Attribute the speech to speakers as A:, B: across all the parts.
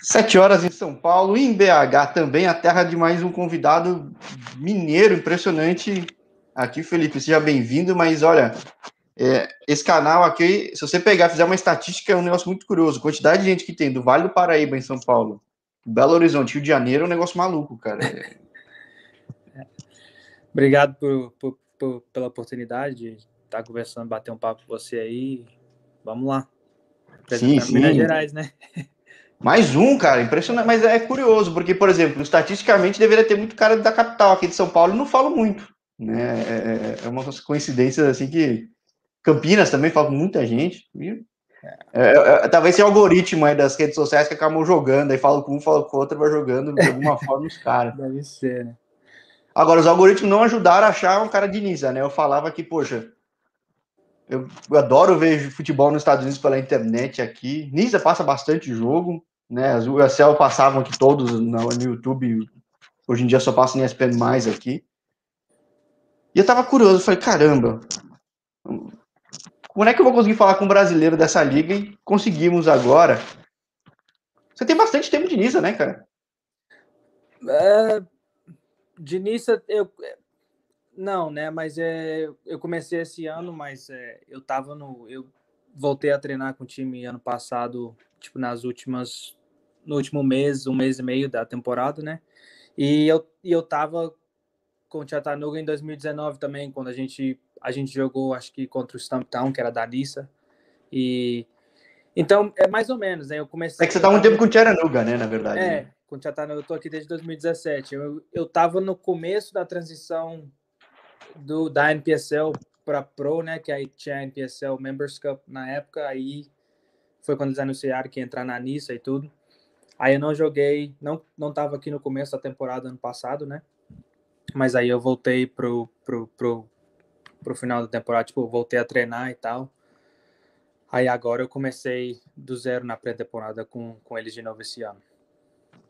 A: Sete horas em São Paulo, e em BH também, a terra de mais um convidado mineiro impressionante. Aqui, Felipe, seja bem-vindo, mas olha, é, esse canal aqui, se você pegar fizer uma estatística, é um negócio muito curioso. Quantidade de gente que tem do Vale do Paraíba em São Paulo, Belo Horizonte, Rio de Janeiro, é um negócio maluco, cara.
B: Obrigado por, por, por, pela oportunidade de estar conversando, bater um papo com você aí. Vamos lá.
A: Sim, sim.
B: Minas Gerais, né?
A: Mais um, cara, impressionante, mas é curioso, porque, por exemplo, estatisticamente deveria ter muito cara da capital aqui de São Paulo, e não falo muito, né? É, é, é uma coincidência assim que Campinas também fala com muita gente. É, é, é, talvez seja o algoritmo aí das redes sociais que acabam jogando, aí fala com um, fala com o outro, vai jogando de alguma forma os caras.
B: Deve ser, né?
A: Agora, os algoritmos não ajudaram a achar um cara de Nisa, né? Eu falava que, poxa, eu, eu, adoro ver futebol nos Estados Unidos pela internet aqui. Nisa passa bastante jogo, né? As USL passavam aqui todos no, no YouTube. Hoje em dia só passa em ESPN mais aqui. E eu tava curioso, falei, caramba, como é que eu vou conseguir falar com um brasileiro dessa liga e conseguimos agora? Você tem bastante tempo de Nisa, né, cara?
B: É, de Nissa, eu, não, né? Mas é, eu comecei esse ano, mas é, eu tava no. Eu voltei a treinar com o time ano passado, tipo, nas últimas. No último mês, um mês e meio da temporada, né? E eu, e eu tava com o Chattanooga em 2019 também, quando a gente, a gente jogou, acho que contra o Stumptown, que era da Nissa. E. Então, é mais ou menos, né? Eu comecei.
A: É que você tá um tempo com o Chattanooga, né? Na verdade.
B: É, com o Chattanooga, eu tô aqui desde 2017. Eu, eu tava no começo da transição do, da NPSL para Pro, né? Que aí tinha a NPSL Members Cup na época, aí foi quando eles anunciaram que ia entrar na Nissa e tudo. Aí eu não joguei, não não tava aqui no começo da temporada ano passado, né? Mas aí eu voltei pro, pro, pro, pro final da temporada, tipo, voltei a treinar e tal. Aí agora eu comecei do zero na pré-temporada com, com eles de novo esse ano.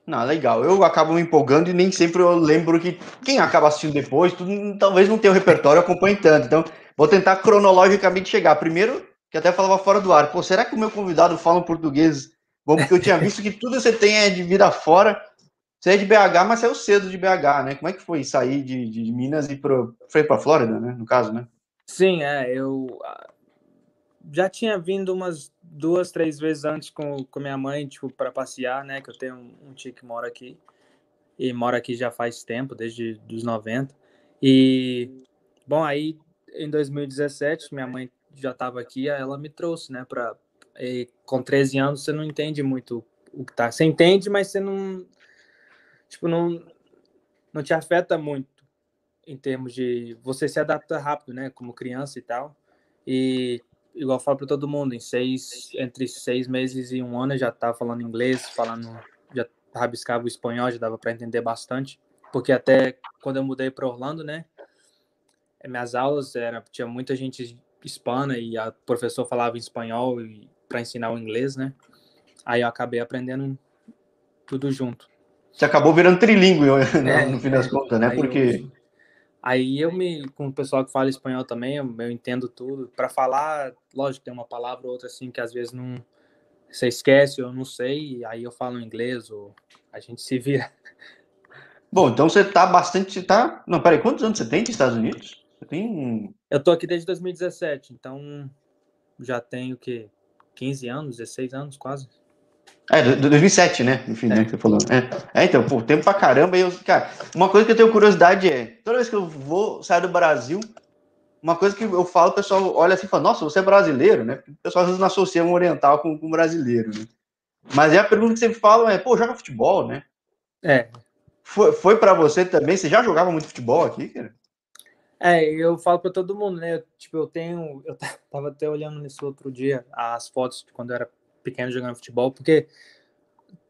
A: Não, legal. Eu acabo me empolgando e nem sempre eu lembro que quem acaba assistindo depois, tudo, talvez não tenha o repertório acompanhe tanto. Então, vou tentar cronologicamente chegar. Primeiro, que até falava fora do ar, pô, será que o meu convidado fala um português bom? Porque eu tinha visto que tudo você tem é de vida fora. Você é de BH, mas saiu cedo de BH, né? Como é que foi sair de, de Minas e pro, foi para Flórida, né? No caso, né?
B: Sim, é. Eu já tinha vindo umas duas, três vezes antes com, com minha mãe, tipo, para passear, né? Que eu tenho um, um tio que mora aqui. E mora aqui já faz tempo, desde os 90. E, bom, aí em 2017, minha mãe já estava aqui, ela me trouxe, né? Pra, e, com 13 anos, você não entende muito o que tá. Você entende, mas você não. Tipo, não, não te afeta muito em termos de. Você se adapta rápido, né? Como criança e tal. E igual eu falo para todo mundo, em seis, entre seis meses e um ano eu já estava falando inglês, falando, já rabiscava o espanhol, já dava para entender bastante, porque até quando eu mudei para Orlando, né, minhas aulas era tinha muita gente hispana e a professor falava em espanhol para ensinar o inglês, né? Aí eu acabei aprendendo tudo junto.
A: Você acabou virando trilingue né, é, no fim das é, contas, né? Porque eu,
B: Aí eu me, com o pessoal que fala espanhol também, eu, eu entendo tudo. Para falar, lógico, tem uma palavra ou outra assim que às vezes não você esquece, eu não sei, aí eu falo inglês ou a gente se vira.
A: Bom, então você tá bastante, tá? Não, peraí, quantos anos você tem nos Estados Unidos? Você tem
B: Eu tô aqui desde 2017, então já tenho que 15 anos, 16 anos quase.
A: É, 2007, né? Enfim, né, é. né, que você falou. É. é, então, pô, tempo pra caramba. E eu, cara, uma coisa que eu tenho curiosidade é, toda vez que eu vou sair do Brasil, uma coisa que eu falo, o pessoal olha assim e fala, nossa, você é brasileiro, né? O pessoal às vezes não associa um oriental com, com brasileiro, né? Mas é a pergunta que sempre falam é, pô, joga futebol, né?
B: É.
A: Foi, foi para você também? Você já jogava muito futebol aqui, cara?
B: É, eu falo para todo mundo, né? Tipo, eu tenho. Eu tava até olhando nesse outro dia as fotos de quando eu era pequeno jogando futebol, porque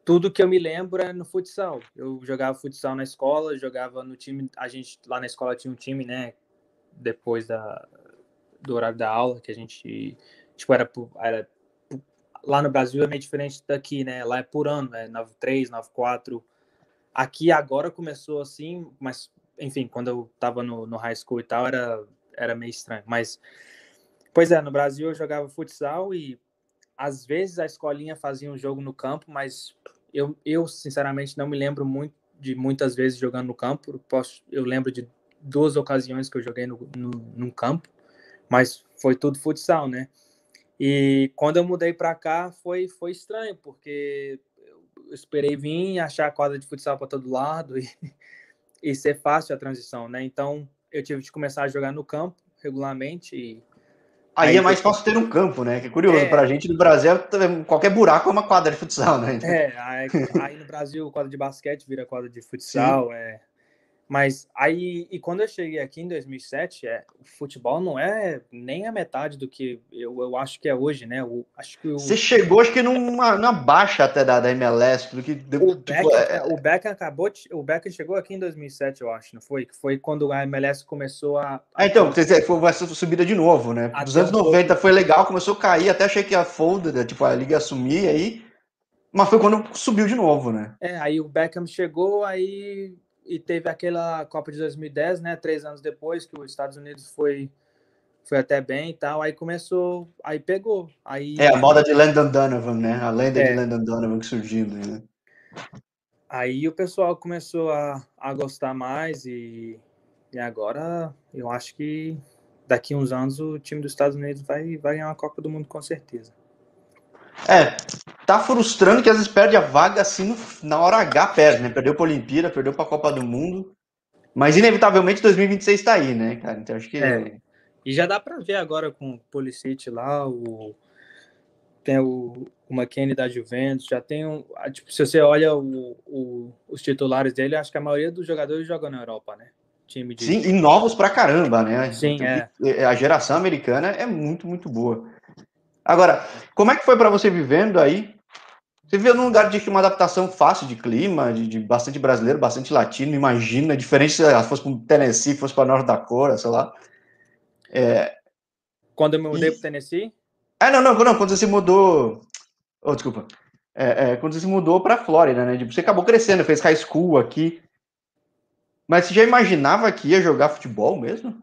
B: tudo que eu me lembro é no futsal. Eu jogava futsal na escola, jogava no time. A gente lá na escola tinha um time, né? Depois da, do horário da aula, que a gente. Tipo, era, era. Lá no Brasil é meio diferente daqui, né? Lá é por ano, é 93, 94. Aqui agora começou assim, mas, enfim, quando eu tava no, no high school e tal, era, era meio estranho. Mas, pois é, no Brasil eu jogava futsal e às vezes a escolinha fazia um jogo no campo, mas eu, eu sinceramente não me lembro muito de muitas vezes jogando no campo. Posso, eu lembro de duas ocasiões que eu joguei no, no, no campo, mas foi tudo futsal, né? E quando eu mudei para cá foi foi estranho porque eu esperei vir achar a quadra de futsal para todo lado e, e ser fácil a transição, né? Então eu tive de começar a jogar no campo regularmente e
A: Aí, aí é mais fácil ter um campo, né? Que é curioso, é... para a gente no Brasil, qualquer buraco é uma quadra de futsal, né?
B: É, aí, aí no Brasil, quadra de basquete vira quadra de futsal, Sim. é, mas aí, e quando eu cheguei aqui em 2007, é, o futebol não é nem a metade do que eu, eu acho que é hoje, né? Eu, acho que o...
A: Você chegou, acho que numa, numa baixa até da, da MLS, do que
B: o, tipo, Beckham, é... o Beckham acabou, o Beckham chegou aqui em 2007, eu acho, não foi? Foi quando a MLS começou a. a...
A: Ah, então, foi essa subida de novo, né? Dos anos 90 foi legal, começou a cair, até achei que a folda, tipo, a liga assumir aí, mas foi quando subiu de novo, né?
B: É, aí o Beckham chegou, aí e teve aquela Copa de 2010, né? Três anos depois que os Estados Unidos foi foi até bem e tal, aí começou, aí pegou, aí
A: é a moda de Landon Donovan, né? A lenda é. de Landon Donovan surgindo, né?
B: Aí o pessoal começou a, a gostar mais e, e agora eu acho que daqui uns anos o time dos Estados Unidos vai, vai ganhar uma Copa do Mundo com certeza.
A: É, tá frustrando que às vezes perde a vaga assim no, na hora H, perde, né? Perdeu para a Olimpíada, perdeu para a Copa do Mundo. Mas inevitavelmente 2026 está aí, né, cara? Então acho que. É.
B: E já dá para ver agora com o Policite lá, o. Tem o, o McKinney da Juventus, já tem um. Tipo, se você olha o, o, os titulares dele, acho que a maioria dos jogadores jogam na Europa, né?
A: Time de... Sim, e novos pra caramba, né?
B: Sim, então,
A: é. A geração americana é muito, muito boa. Agora, como é que foi para você vivendo aí? Você viveu num lugar de uma adaptação fácil de clima, de, de bastante brasileiro, bastante latino, imagina, diferente se fosse para Tennessee, fosse para Norte Dakota, sei lá.
B: É... Quando eu me mudei e... para Tennessee?
A: É, não, não, não, quando você se mudou. Oh, desculpa. É, é, quando você se mudou para Flórida, né? Tipo, você acabou crescendo, fez high school aqui. Mas você já imaginava que ia jogar futebol mesmo?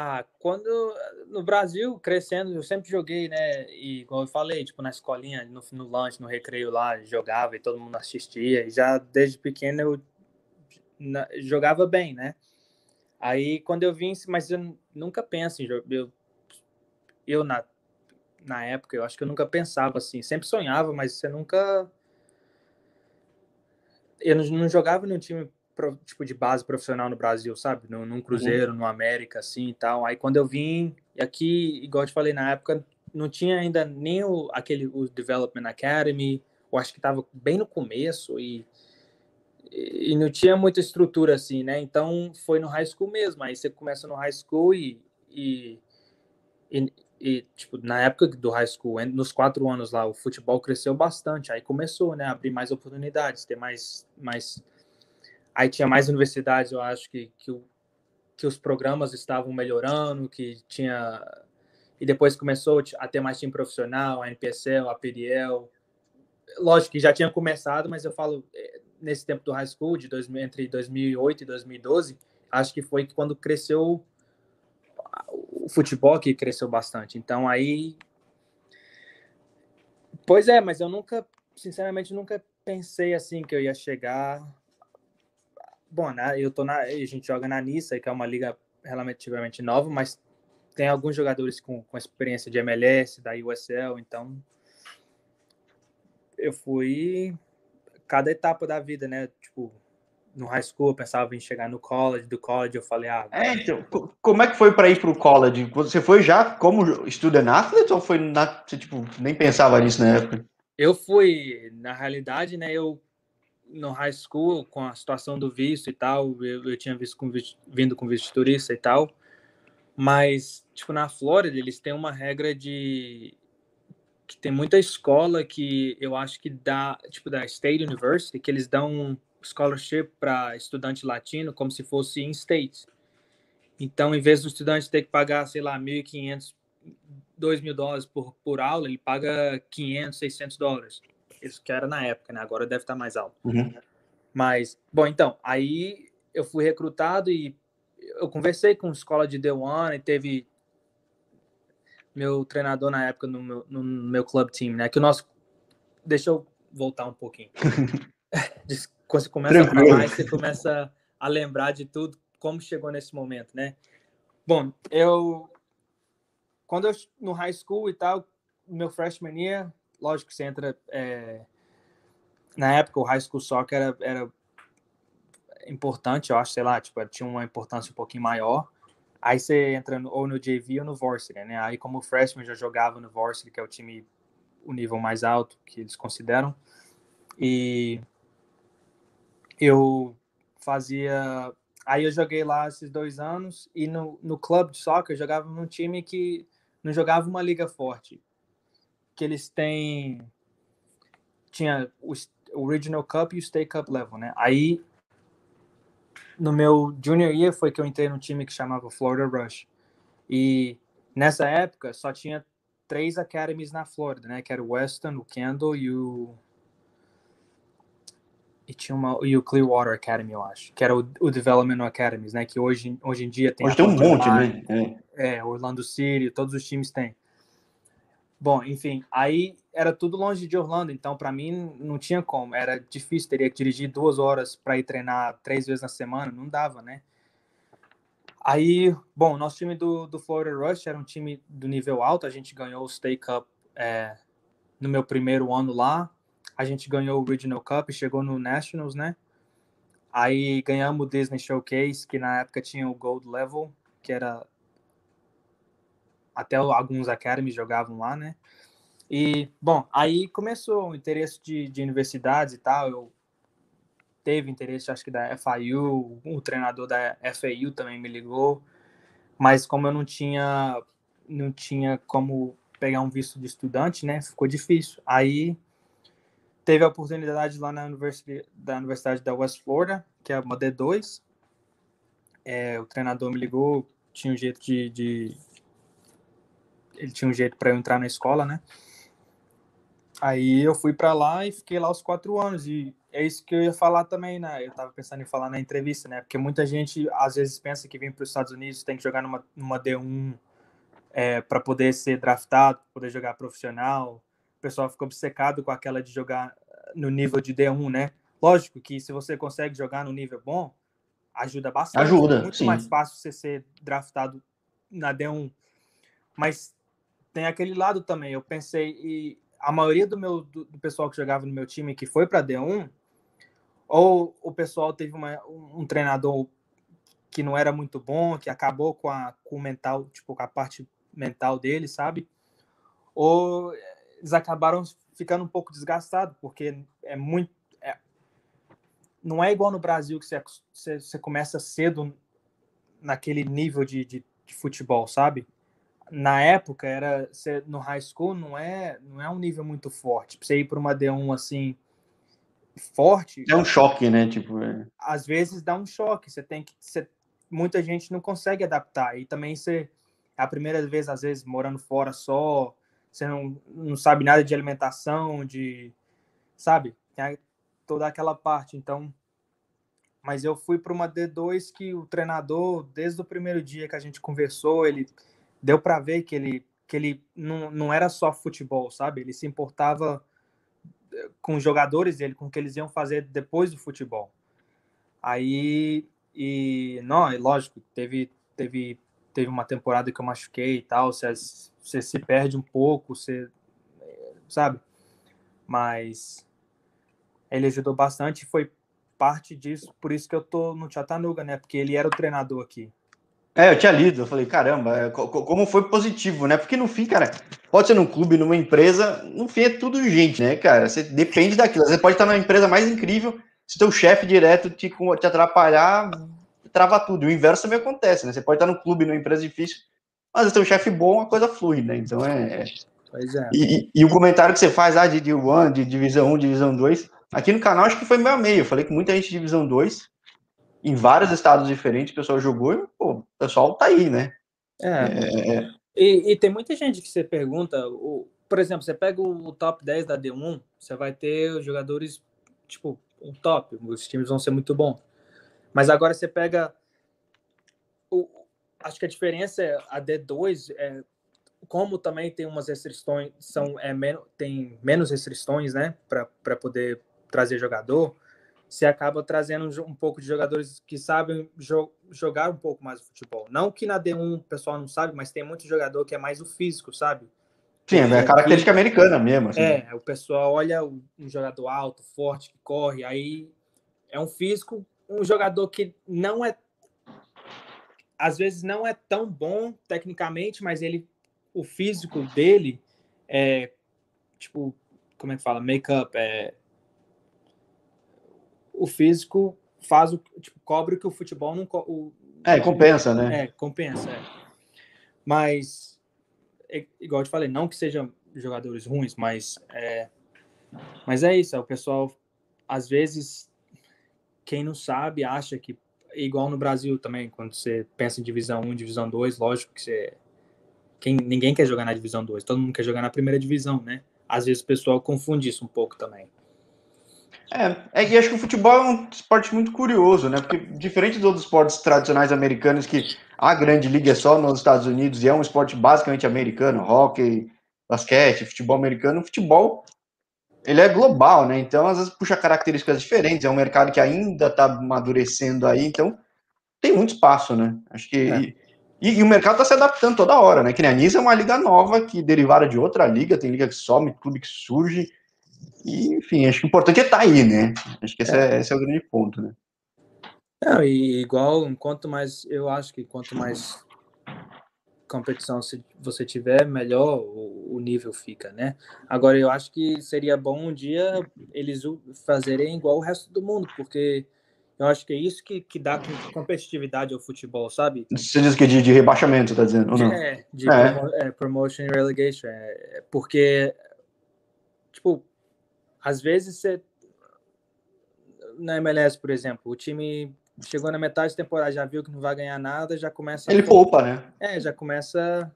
B: Ah, quando no Brasil, crescendo, eu sempre joguei, né? E como eu falei, tipo, na escolinha, no, no lanche, no recreio lá, jogava e todo mundo assistia. E já desde pequeno eu na, jogava bem, né? Aí quando eu vim, mas eu nunca penso em jogar. Eu, eu na, na época, eu acho que eu nunca pensava assim. Sempre sonhava, mas você nunca. Eu não, não jogava num time tipo de base profissional no Brasil, sabe? Num, num Cruzeiro, uhum. no América, assim e tal. Aí quando eu vim, e aqui, igual eu te falei, na época não tinha ainda nem o, aquele o Development Academy, eu acho que estava bem no começo e, e não tinha muita estrutura assim, né? Então foi no high school mesmo. Aí você começa no high school e, e, e, e tipo, na época do high school, nos quatro anos lá, o futebol cresceu bastante. Aí começou, né? A abrir mais oportunidades, ter mais, mais Aí tinha mais universidades, eu acho que, que, o, que os programas estavam melhorando, que tinha. E depois começou a ter mais time profissional, a NPSL, a PDL. Lógico que já tinha começado, mas eu falo, é, nesse tempo do high school, de dois, entre 2008 e 2012, acho que foi quando cresceu o futebol que cresceu bastante. Então aí. Pois é, mas eu nunca, sinceramente, nunca pensei assim que eu ia chegar Bom, né, eu tô na, a gente joga na Nissa, que é uma liga relativamente nova, mas tem alguns jogadores com, com experiência de MLS, da USL, então eu fui cada etapa da vida, né? Tipo, no high school eu pensava em chegar no college, do college eu falei, ah...
A: É, então, como é que foi para ir para o college? Você foi já como student athlete ou foi na, você, tipo, nem pensava nisso na época?
B: Eu fui, na realidade, né, eu no high school, com a situação do visto e tal, eu, eu tinha visto com vindo com visto de turista e tal, mas, tipo, na Flórida, eles têm uma regra de que tem muita escola que eu acho que dá, tipo, da State University, que eles dão um scholarship para estudante latino como se fosse in state. Então, em vez do estudante ter que pagar, sei lá, 1.500, 2 mil dólares por, por aula, ele paga 500, 600 dólares. Isso que era na época, né? Agora deve estar mais alto.
A: Uhum.
B: Mas, bom, então, aí eu fui recrutado e eu conversei com a escola de The One e teve meu treinador na época no meu, no meu club team, né? Que o nosso. Deixa eu voltar um pouquinho. Quando você começa Tranquilo. a falar, você começa a lembrar de tudo, como chegou nesse momento, né? Bom, eu quando eu no high school e tal, meu freshman year, lógico que você entra é, na época o high school soccer era, era importante, eu acho, sei lá, tipo, tinha uma importância um pouquinho maior. Aí você entra no, ou no JV ou no Varsity, né? Aí como freshman já jogava no Varsity, que é o time o nível mais alto que eles consideram. E eu fazia aí eu joguei lá esses dois anos e no, no clube de soccer eu jogava num time que não jogava uma liga forte que eles têm tinha o, o Regional Cup e o State Cup level né aí no meu junior year foi que eu entrei num time que chamava Florida Rush. E nessa época só tinha três academies na Flórida, né? Que era o Weston, o Kendall e o e tinha uma e o Clearwater Academy, eu acho, que era o, o Development Academies, né? Que hoje, hoje em dia tem.
A: Hoje tem um monte, né?
B: É. é, Orlando City, todos os times têm. Bom, enfim, aí era tudo longe de Orlando, então para mim não tinha como, era difícil, teria que dirigir duas horas para ir treinar três vezes na semana, não dava, né? Aí, bom, nosso time do, do Florida Rush era um time do nível alto, a gente ganhou o State Cup é, no meu primeiro ano lá, a gente ganhou o Regional Cup, chegou no Nationals, né? Aí ganhamos o Disney Showcase, que na época tinha o Gold Level, que era até alguns academies jogavam lá, né? E, bom, aí começou o interesse de, de universidades e tal. Eu teve interesse, acho que da FIU, o treinador da FAU também me ligou, mas como eu não tinha, não tinha como pegar um visto de estudante, né? Ficou difícil. Aí teve a oportunidade lá na universidade da Universidade da West Florida, que é uma D2. É, o treinador me ligou, tinha um jeito de, de ele tinha um jeito para eu entrar na escola, né? Aí eu fui para lá e fiquei lá os quatro anos. E é isso que eu ia falar também, né? Eu tava pensando em falar na entrevista, né? Porque muita gente às vezes pensa que vem para os Estados Unidos tem que jogar numa, numa D1 é, para poder ser draftado, poder jogar profissional. O pessoal fica obcecado com aquela de jogar no nível de D1, né? Lógico que se você consegue jogar no nível bom, ajuda bastante.
A: Ajuda.
B: É muito
A: sim.
B: mais fácil você ser draftado na D1. Mas tem aquele lado também. Eu pensei, e a maioria do meu do, do pessoal que jogava no meu time que foi para D1, ou o pessoal teve uma, um treinador que não era muito bom, que acabou com, a, com o mental, tipo, com a parte mental dele, sabe? Ou eles acabaram ficando um pouco desgastados, porque é muito. É, não é igual no Brasil que você, você, você começa cedo naquele nível de, de, de futebol, sabe? Na época era no high school não é não é um nível muito forte. Pra você ir para uma D1 assim forte.
A: É um choque, né? Tipo, é...
B: às vezes dá um choque. Você tem que você, muita gente não consegue adaptar e também você a primeira vez às vezes morando fora só, você não, não sabe nada de alimentação, de sabe? Tem toda aquela parte, então mas eu fui para uma D2 que o treinador, desde o primeiro dia que a gente conversou, ele deu para ver que ele, que ele não, não era só futebol, sabe? Ele se importava eh, com os jogadores dele, com o que eles iam fazer depois do futebol. Aí, e não, é lógico, teve, teve, teve uma temporada que eu machuquei e tal, você, você se perde um pouco, você, sabe? Mas ele ajudou bastante e foi parte disso, por isso que eu tô no Chattanooga, né? Porque ele era o treinador aqui.
A: É, eu tinha lido, eu falei, caramba, é, como foi positivo, né? Porque no fim, cara, pode ser num clube, numa empresa, no fim é tudo gente, né, cara? Você depende daquilo. Você pode estar numa empresa mais incrível, se teu chefe direto te, te atrapalhar, trava tudo. o inverso também acontece, né? Você pode estar num clube, numa empresa difícil, mas se teu chefe bom, a coisa flui, né? Então é.
B: Pois é.
A: E, e, o comentário que você faz ah, de D1, de divisão 1, divisão 2, aqui no canal acho que foi meio a meio. Eu falei que muita gente de divisão 2 em vários estados diferentes, o pessoal jogou e pô, o pessoal tá aí, né?
B: É. é... é. E, e, tem muita gente que você pergunta, o, por exemplo, você pega o, top 10 da D1, você vai ter os jogadores, tipo, um top, os times vão ser muito bons. Mas agora você pega. O, acho que a diferença é a D2 é como também tem umas restrições, são é menos, tem menos restrições, né, para poder trazer jogador, você acaba trazendo um, pouco de jogadores que sabem jo jogar um pouco mais o futebol. Não que na D1 o pessoal não sabe, mas tem muito jogador que é mais o físico, sabe?
A: Sim, é característica americana mesmo. Assim.
B: É, o pessoal olha um jogador alto, forte, que corre, aí é um físico, um jogador que não é às vezes não é tão bom tecnicamente, mas ele o físico dele é tipo, como é que fala? Make-up, é o físico faz o tipo, cobre o que o futebol não o,
A: é compensa, né?
B: É, compensa. É. Mas é, igual eu te falei, não que sejam jogadores ruins, mas é, mas é isso. É, o pessoal às vezes quem não sabe acha que igual no Brasil também, quando você pensa em divisão 1, divisão 2, lógico que você quem ninguém quer jogar na divisão 2, todo mundo quer jogar na primeira divisão, né? Às vezes o pessoal confunde isso um pouco também.
A: É, é, e acho que o futebol é um esporte muito curioso, né? Porque diferente dos outros esportes tradicionais americanos, que a grande liga é só nos Estados Unidos e é um esporte basicamente americano, hockey, basquete, futebol americano, o futebol ele é global, né? Então às vezes puxa características diferentes, é um mercado que ainda está amadurecendo aí, então tem muito espaço, né? Acho que é. e, e, o mercado está se adaptando toda hora, né? Que nem a NISA é uma liga nova que derivada de outra liga, tem liga que some, clube que surge. E, enfim, acho que o importante é estar tá aí, né? Acho que esse é, é, esse é o grande ponto, né?
B: Não, e igual, quanto mais, eu acho que quanto mais competição você tiver, melhor o, o, nível fica, né? Agora, eu acho que seria bom um dia eles fazerem igual o resto do mundo, porque eu acho que é isso que, que dá competitividade ao futebol, sabe?
A: Você diz que de, de rebaixamento, tá dizendo? Ou não?
B: É, de é. Promo, é, promotion e relegation. É, porque, tipo, às vezes você. Na MLS, por exemplo, o time chegou na metade da temporada, já viu que não vai ganhar nada, já começa.
A: Ele a... poupa, né?
B: É, já começa.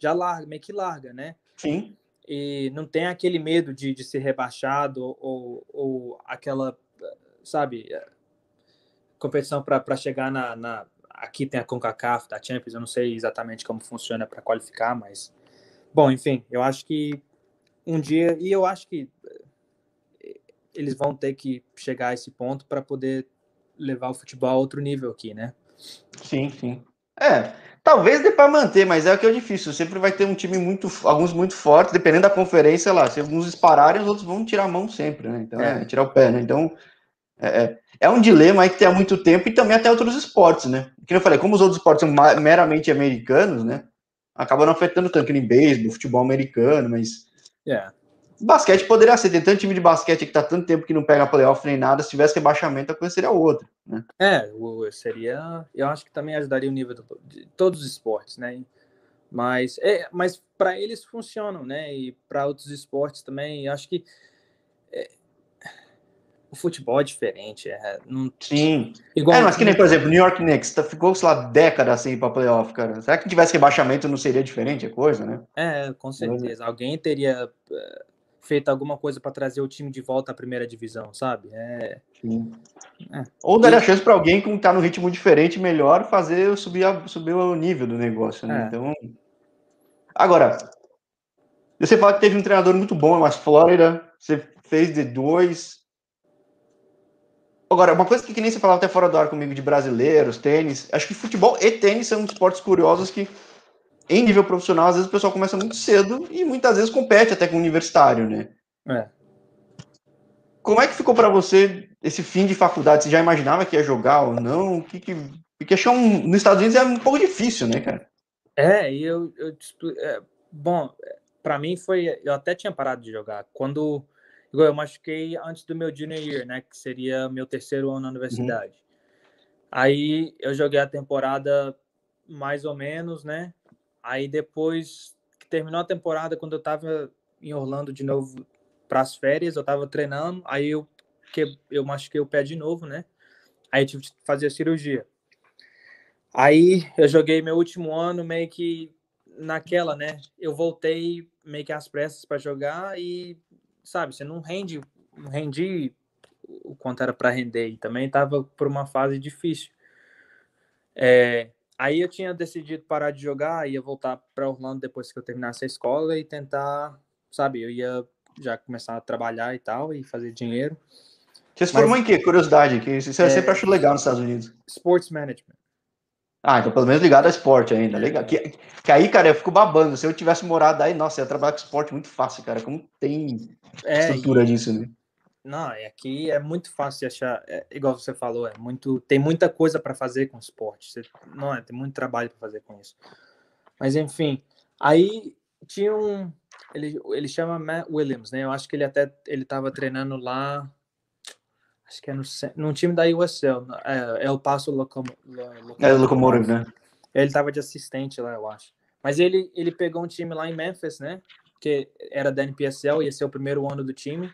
B: Já larga, meio que larga, né?
A: Sim.
B: E não tem aquele medo de, de ser rebaixado ou, ou aquela, sabe, competição para chegar na, na. Aqui tem a CONCACAF, da Champions, eu não sei exatamente como funciona para qualificar, mas. Bom, enfim, eu acho que um dia. E eu acho que eles vão ter que chegar a esse ponto para poder levar o futebol a outro nível aqui, né?
A: Sim, sim. É, talvez dê para manter, mas é o que é difícil. Sempre vai ter um time muito, alguns muito fortes, dependendo da conferência lá. Se alguns dispararem, os outros vão tirar a mão sempre, né? Então, é, é tirar o pé, né? Então, é, é, é um dilema aí que tem há muito tempo e também até outros esportes, né? Que eu falei, como os outros esportes são meramente americanos, né? Acaba não afetando tanto que nem beisebol, futebol americano, mas.
B: É.
A: Basquete poderia ser, tem tanto time de basquete que tá tanto tempo que não pega playoff nem nada, se tivesse rebaixamento, a coisa seria outra, né?
B: É, seria, eu acho que também ajudaria o nível do, de todos os esportes, né? Mas, é, mas para eles funcionam, né? E para outros esportes também, eu acho que é, o futebol é diferente. É, não...
A: Sim. Igual é, mas que nem, por exemplo, New York Knicks tá, ficou, sei lá, décadas assim para playoff, cara. Será que tivesse rebaixamento não seria diferente a coisa, né?
B: É, com certeza. Alguém teria é, feito alguma coisa para trazer o time de volta à primeira divisão, sabe? É...
A: é. Ou daria e... chance para alguém que está no ritmo diferente, melhor, fazer subir, a, subir o nível do negócio, né? É. Então. Agora, você fala que teve um treinador muito bom, mas Flórida, você fez de dois. Agora, uma coisa que, que nem você falava até fora do ar comigo de brasileiros, tênis, acho que futebol e tênis são esportes curiosos que em nível profissional, às vezes o pessoal começa muito cedo e muitas vezes compete até com o universitário, né?
B: É.
A: Como é que ficou para você esse fim de faculdade? Você já imaginava que ia jogar ou não? O que que... Porque achar um... nos Estados Unidos é um pouco difícil, né, cara?
B: É, e eu, eu é, bom, para mim foi, eu até tinha parado de jogar quando eu machuquei antes do meu junior year, né, que seria meu terceiro ano na universidade. Uhum. Aí eu joguei a temporada mais ou menos, né? Aí depois que terminou a temporada, quando eu tava em Orlando de novo para as férias, eu tava treinando, aí eu que eu machuquei o pé de novo, né? Aí tive que fazer a cirurgia. Aí eu joguei meu último ano meio que naquela, né? Eu voltei meio que às pressas para jogar e sabe, você não rende, não rendi o quanto era para render e também tava por uma fase difícil. É, Aí eu tinha decidido parar de jogar, ia voltar para Orlando depois que eu terminasse a escola e tentar, sabe, eu ia já começar a trabalhar e tal, e fazer dinheiro.
A: Você se formou em quê? Curiosidade, que isso eu é, sempre acho legal nos Estados Unidos.
B: Sports Management.
A: Ah, então pelo menos ligado a esporte ainda, legal. Que, que aí, cara, eu fico babando. Se eu tivesse morado aí, nossa, eu ia trabalhar com esporte muito fácil, cara. Como tem é, estrutura e... disso, né?
B: Não, é aqui é muito fácil de achar, é, igual você falou, é muito, tem muita coisa para fazer com esporte. Você, não, é, tem muito trabalho para fazer com isso. Mas enfim, aí tinha um, ele, ele chama Matt Williams, né? Eu acho que ele até ele estava treinando lá, acho que é no, no time da USL, é, é o Passo Locom,
A: é o Locomotive, né?
B: Ele estava de assistente lá, eu acho. Mas ele ele pegou um time lá em Memphis, né? Que era da NPSL, ia ser o primeiro ano do time,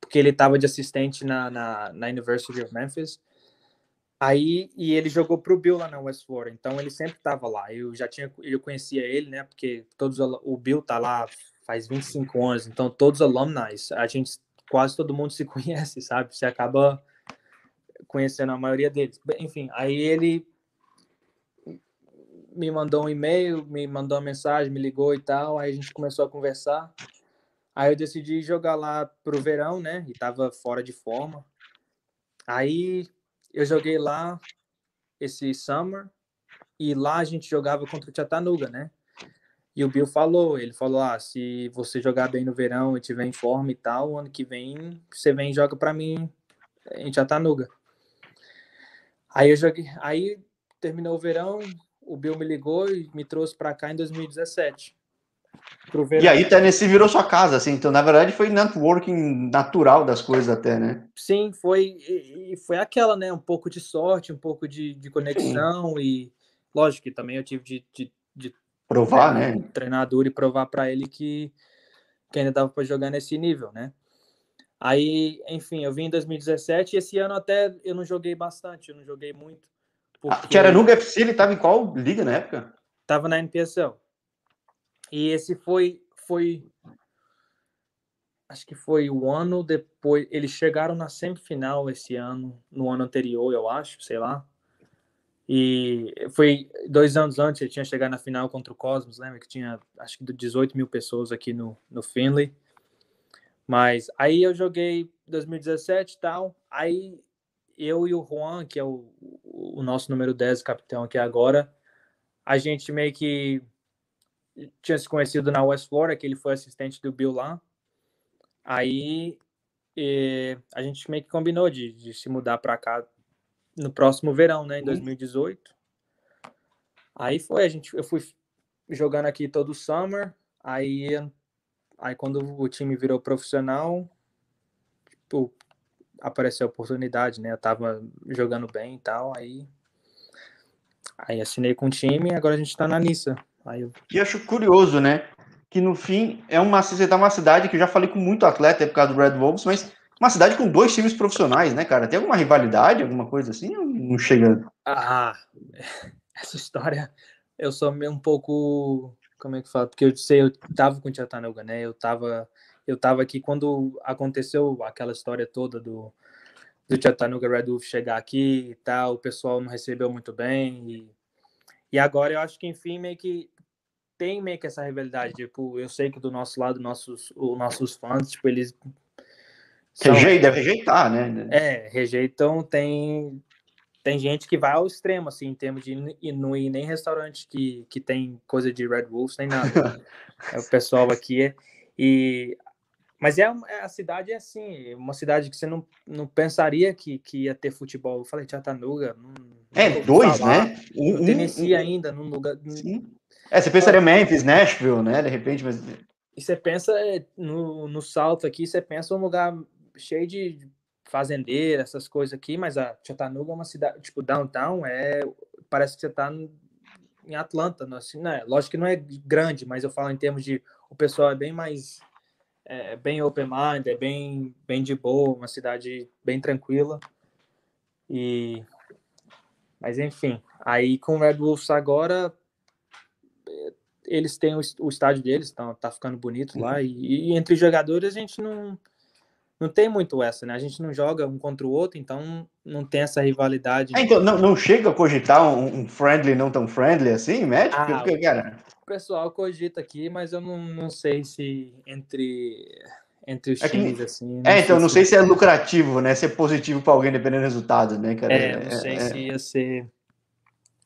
B: porque ele estava de assistente na, na, na University of Memphis. Aí, e ele jogou para o Bill lá na West Florida, então ele sempre estava lá. Eu já tinha, eu conhecia ele, né? Porque todos o Bill tá lá faz 25 anos, então todos os alumni, a gente quase todo mundo se conhece, sabe? Você acaba conhecendo a maioria deles. Enfim, aí ele me mandou um e-mail, me mandou uma mensagem, me ligou e tal, aí a gente começou a conversar. Aí eu decidi jogar lá pro verão, né? E tava fora de forma. Aí eu joguei lá esse summer e lá a gente jogava contra o Chattanooga, né? E o Bill falou, ele falou: "Ah, se você jogar bem no verão e tiver em forma e tal, ano que vem você vem e joga para mim em Chattanooga". Aí eu joguei, aí terminou o verão, o Bill me ligou e me trouxe para cá em 2017.
A: E aí Tennessee virou sua casa, assim, então na verdade foi networking natural das coisas até, né?
B: Sim, foi e foi aquela, né, um pouco de sorte, um pouco de, de conexão Sim. e lógico que também eu tive de, de, de
A: provar, treinar, né?
B: Treinador e provar para ele que, que ainda dava para jogar nesse nível, né? Aí, enfim, eu vim em 2017 e esse ano até eu não joguei bastante, eu não joguei muito.
A: Porque... Que era no UFC, ele tava em qual liga na época?
B: Tava na NPSL. E esse foi foi acho que foi o ano depois, eles chegaram na semifinal esse ano, no ano anterior, eu acho, sei lá. E foi dois anos antes, ele tinha chegado na final contra o Cosmos, lembra que tinha acho que 18 mil pessoas aqui no, no Finley. Mas aí eu joguei 2017 e tal, aí eu e o Juan, que é o, o nosso número 10 capitão aqui agora, a gente meio que tinha se conhecido na West Florida, que ele foi assistente do Bill lá. Aí e, a gente meio que combinou de, de se mudar para cá no próximo verão, né, em 2018. Uhum. Aí foi, a gente, eu fui jogando aqui todo o summer, aí, aí quando o time virou profissional, tipo, apareceu a oportunidade, né, eu tava jogando bem e tal, aí, aí assinei com o time e agora a gente tá na Nissa. Aí eu...
A: E acho curioso, né? Que no fim é uma, você tá uma cidade que eu já falei com muito atleta por causa do Red Wolves, mas uma cidade com dois times profissionais, né, cara? Tem alguma rivalidade, alguma coisa assim? Não chega.
B: Ah, essa história eu sou meio um pouco. Como é que fala? Porque eu sei, eu tava com o Chattanooga, né? Eu tava, eu tava aqui quando aconteceu aquela história toda do, do Chattanooga Red Wolf chegar aqui e tal, o pessoal não recebeu muito bem. E, e agora eu acho que, enfim, meio que tem meio que essa rivalidade. Tipo, eu sei que do nosso lado, nossos, os nossos fãs, tipo, eles.
A: São, Rejeita, deve rejeitar, né?
B: É, rejeitam, tem. Tem gente que vai ao extremo, assim, em termos de não ir nem restaurante que, que tem coisa de Red Wolves, nem nada. é o pessoal aqui. E mas é, é, a cidade é assim, uma cidade que você não, não pensaria que, que ia ter futebol. Eu falei Chattanooga. Não,
A: é, dois, falar. né?
B: Um, Tennessee um, ainda, num lugar. Sim.
A: É, você pensaria Memphis, Nashville, né? De repente, mas.
B: E você pensa é, no, no salto aqui, você pensa um lugar cheio de fazendeira, essas coisas aqui, mas a Chattanooga é uma cidade, tipo, downtown, é, parece que você tá em Atlanta, assim, né? Lógico que não é grande, mas eu falo em termos de o pessoal é bem mais é bem open mind, é bem bem de boa, uma cidade bem tranquila. E mas enfim, aí com o Red Wolves agora eles têm o, estádio deles, tá, tá ficando bonito lá. Uhum. E, e, entre jogadores a gente não, não tem muito essa, né? A gente não joga um contra o outro, então não tem essa rivalidade.
A: É, então, não, não chega a cogitar um, um, friendly não tão friendly assim, médico? Ah, Porque,
B: cara... Pessoal cogita aqui, mas eu não, não sei se entre, entre os é times, que, assim...
A: É, então, não sei se é lucrativo, né? Ser positivo para alguém dependendo do resultado, né, cara?
B: É, não sei é, se ia ser...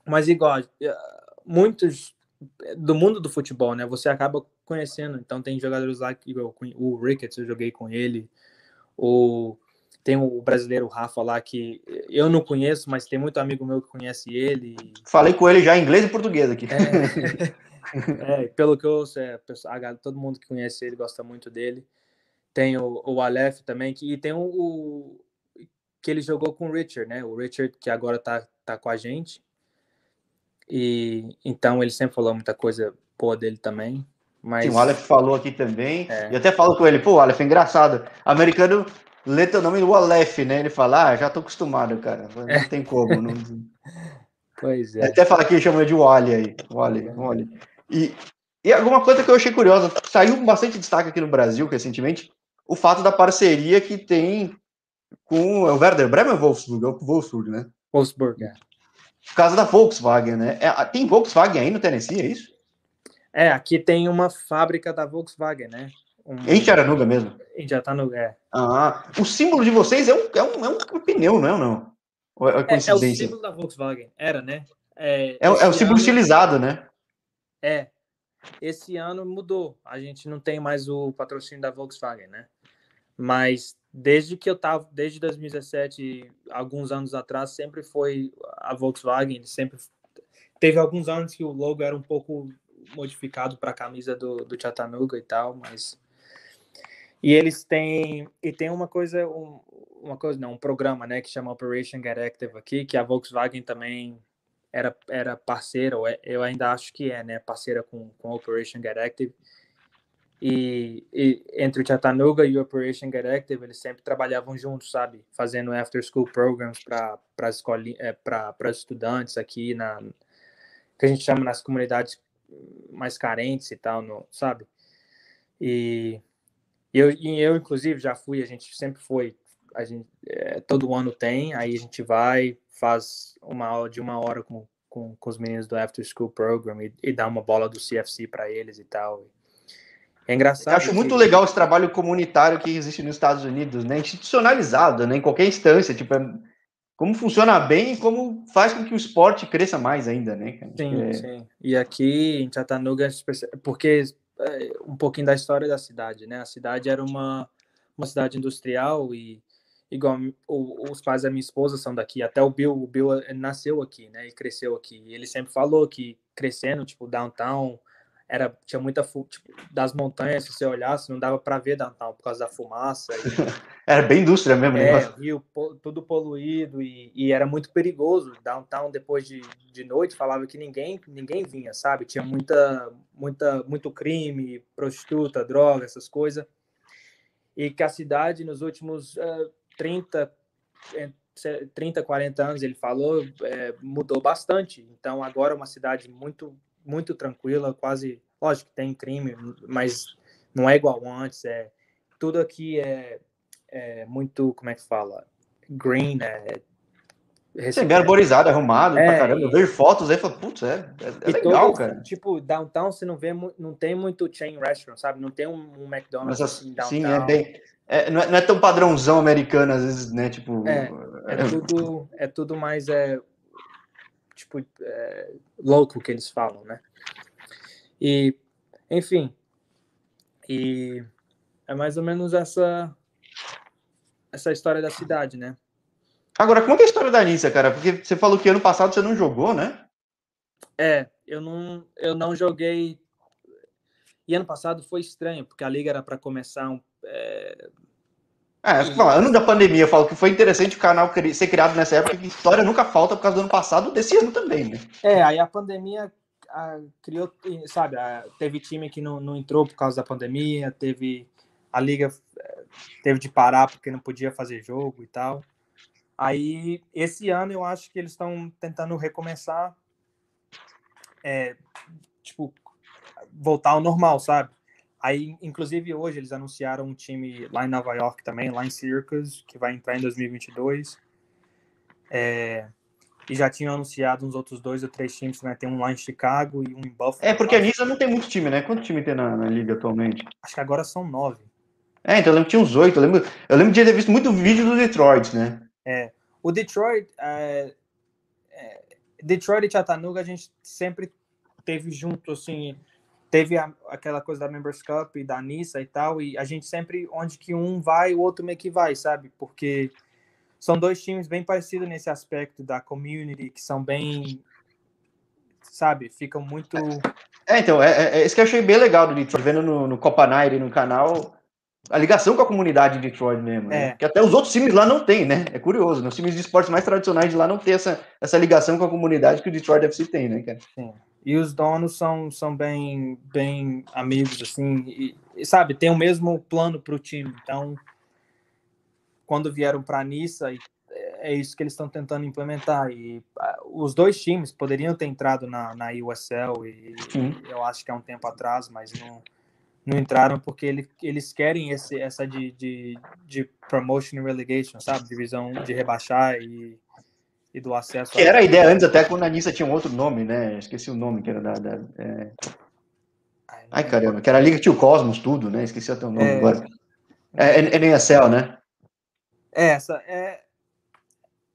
B: Mas igual, eh, muitos do mundo do futebol, né? Você acaba conhecendo. Então tem jogadores lá que o Ricketts, eu joguei com ele. O tem o brasileiro Rafa lá que eu não conheço, mas tem muito amigo meu que conhece ele.
A: Falei com ele já em inglês e português aqui.
B: É, é pelo que eu ouço, é, todo mundo que conhece ele gosta muito dele. Tem o, o Aleph também, que, e tem o, o, que ele jogou com o Richard, né? O Richard que agora tá, tá com a gente. E então ele sempre falou muita coisa boa dele também. Mas... Sim,
A: o Aleph falou aqui também. É. E até falo com ele, pô, Aleph, é engraçado. Americano lê teu nome do Aleph, né? Ele fala, ah, já tô acostumado, cara. Não é. tem como. Não...
B: pois é.
A: Até fala que chama de Wally aí. Wally, Wally. E, e alguma coisa que eu achei curiosa, saiu bastante destaque aqui no Brasil recentemente, o fato da parceria que tem com o Werder Bremen ou Wolfsburg? É o Wolfsburg, né?
B: Wolfsburg, é.
A: Por causa da Volkswagen, né? É, tem Volkswagen aí no Tennessee, é isso?
B: É, aqui tem uma fábrica da Volkswagen, né?
A: Um... Em Charanuga mesmo?
B: Em Chattanooga, é.
A: Ah, o símbolo de vocês é um, é um, é um pneu, não é ou não?
B: É, é, é, o símbolo da Volkswagen, era, né?
A: É, é, é o símbolo ano... estilizado, né?
B: É. Esse ano mudou. A gente não tem mais o patrocínio da Volkswagen, né? Mas desde que eu tava, desde 2017, alguns anos atrás, sempre foi a Volkswagen, sempre teve alguns anos que o logo era um pouco modificado para a camisa do, do Chattanooga e tal, mas e eles têm e tem uma coisa um, uma coisa não um programa né que chama Operation Get Active aqui que a Volkswagen também era era parceira é, eu ainda acho que é né parceira com, com Operation Get Active e, e, entre o Chattanooga e o Operation Get Active, eles sempre trabalhavam juntos, sabe? Fazendo after school programs para é, para estudantes aqui na que a gente chama nas comunidades mais carentes e tal, no, sabe? E eu, e eu inclusive já fui, a gente sempre foi, a gente é, todo ano tem, aí a gente vai, faz uma aula de uma hora com, com, com os meninos do after school program e, e dá uma bola do CFC para eles e tal. É engraçado.
A: Eu acho que... muito legal esse trabalho comunitário que existe nos Estados Unidos, né? Institucionalizado, né? Em qualquer instância, tipo, é... como funciona bem e como faz com que o esporte cresça mais ainda, né?
B: Sim, é... sim. E aqui em Chattanooga, porque é um pouquinho da história da cidade, né? A cidade era uma, uma cidade industrial e igual o, os pais da minha esposa são daqui, até o Bill, o Bill nasceu aqui, né? E cresceu aqui. E ele sempre falou que crescendo, tipo, downtown, era tinha muita tipo, das montanhas, se você olhasse, não dava para ver downtown por causa da fumaça. E,
A: era bem indústria mesmo,
B: né? Rio tudo poluído e, e, era muito perigoso. Downtown depois de, de noite falava que ninguém ninguém vinha, sabe? Tinha muita muita muito crime, prostituta, droga, essas coisas. E que a cidade nos últimos uh, 30 30, 40 anos, ele falou, é, mudou bastante. Então, agora é uma cidade muito muito tranquila, quase, lógico que tem crime, mas não é igual antes, é, tudo aqui é, é muito, como é que fala, green, é
A: Sim, bem arborizado, arrumado é, pra caramba. Eu vejo fotos aí e falo, putz, é, é, é legal, todo, cara.
B: Tipo, downtown você não vê, não tem muito chain restaurant, sabe? Não tem um, um McDonald's Mas, assim, downtown. Sim,
A: é bem. É, não, é, não, é, tão padrãozão americano, às vezes, né? Tipo.
B: É, é, é tudo, é tudo mais. É, tipo, é, louco que eles falam, né? E, enfim, e é mais ou menos essa essa história da cidade, né?
A: Agora, conta a história da Anícia, cara, porque você falou que ano passado você não jogou, né?
B: É, eu não, eu não joguei. E ano passado foi estranho, porque a liga era para começar um, é,
A: é, acho que falar, ano da pandemia, eu falo que foi interessante o canal ser criado nessa época, que história nunca falta por causa do ano passado, desse ano também, né?
B: É, aí a pandemia a, criou, sabe, a, teve time que não, não entrou por causa da pandemia, teve a liga é, teve de parar porque não podia fazer jogo e tal. Aí, esse ano eu acho que eles estão tentando recomeçar, é, tipo, voltar ao normal, sabe? Aí, inclusive, hoje eles anunciaram um time lá em Nova York também, lá em Syracuse, que vai entrar em 2022. É, e já tinham anunciado uns outros dois ou três times, né? Tem um lá em Chicago e um em Buffalo.
A: É, porque a Nisa não tem muito time, né? Quanto time tem na, na liga atualmente?
B: Acho que agora são nove.
A: É, então eu lembro que tinha uns oito. Eu lembro, eu lembro de ter visto muito vídeo do Detroit, né?
B: É. O Detroit, é, é, Detroit e Chattanooga a gente sempre teve junto, assim, teve a, aquela coisa da Members Cup e da Nissa e tal, e a gente sempre, onde que um vai, o outro meio que vai, sabe? Porque são dois times bem parecidos nesse aspecto da community, que são bem, sabe, ficam muito...
A: É, então, é, é, é isso que eu achei bem legal do Detroit, vendo no, no Copa Night no canal, a ligação com a comunidade de Detroit mesmo, né? É. Que até os outros times lá não tem, né? É curioso, nos times de esportes mais tradicionais de lá não tem essa, essa ligação com a comunidade que o Detroit FC tem, né, cara?
B: Sim. E os donos são, são bem, bem amigos, assim, e, e sabe, tem o mesmo plano para o time. Então, quando vieram para a Nissa, é isso que eles estão tentando implementar. E os dois times poderiam ter entrado na, na USL, e, eu acho que há um tempo atrás, mas não não entraram porque ele, eles querem esse, essa de, de, de promotion e relegation, sabe? Divisão de rebaixar e, e do acesso.
A: Que a... era a ideia antes, até quando a Nissa tinha um outro nome, né? Esqueci o nome que era da. da é... Ai, Ai, caramba, que era a Liga que tinha o Cosmos, tudo, né? Esqueci até o nome é... agora. É, é, é NSL, né?
B: É, essa. É...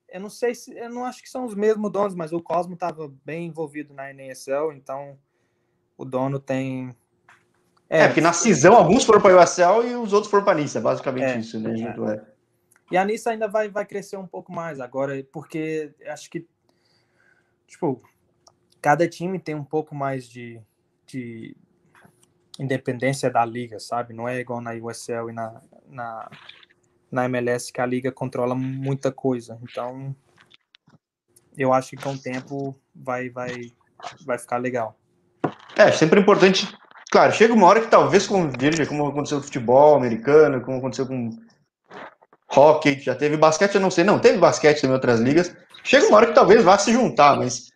B: Eu não sei se. Eu não acho que são os mesmos donos, mas o Cosmo estava bem envolvido na NSL, então o dono tem
A: é, é, porque na cisão alguns foram para a USL e os outros foram para a Nissa, basicamente é, isso, né? É.
B: E a Nissa ainda vai, vai crescer um pouco mais agora, porque acho que, tipo, cada time tem um pouco mais de, de independência da liga, sabe? Não é igual na USL e na, na, na MLS que a liga controla muita coisa. Então, eu acho que com o tempo vai, vai, vai ficar legal.
A: É, sempre importante Claro, chega uma hora que talvez converja, como aconteceu com futebol americano, como aconteceu com hockey, já teve basquete, eu não sei, não, teve basquete em outras ligas. Chega uma hora que talvez vá se juntar, mas